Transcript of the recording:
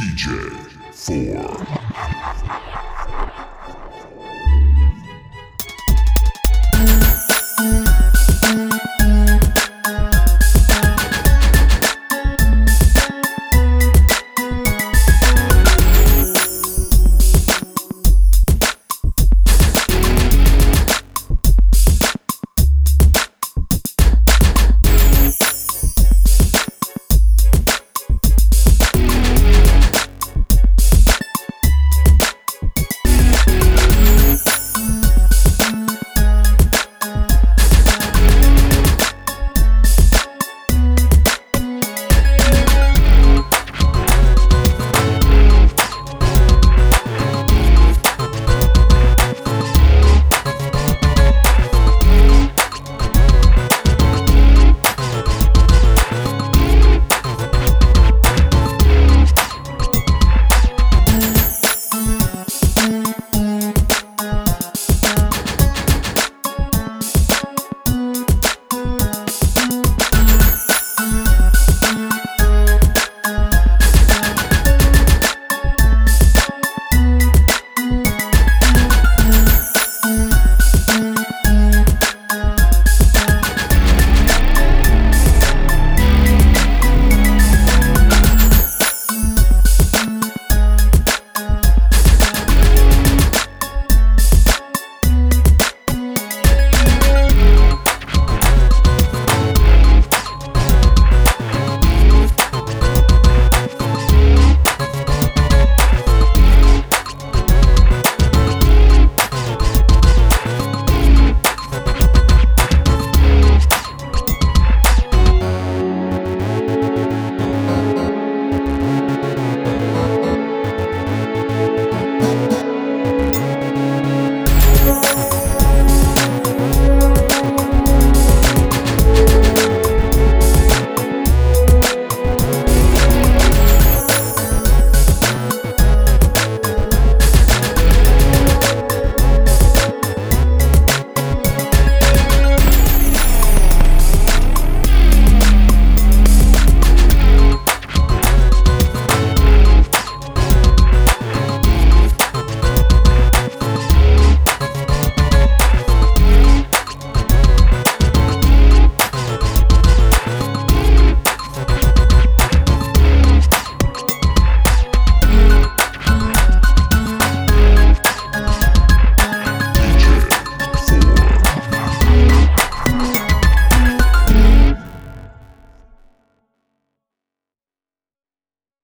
DJ 4.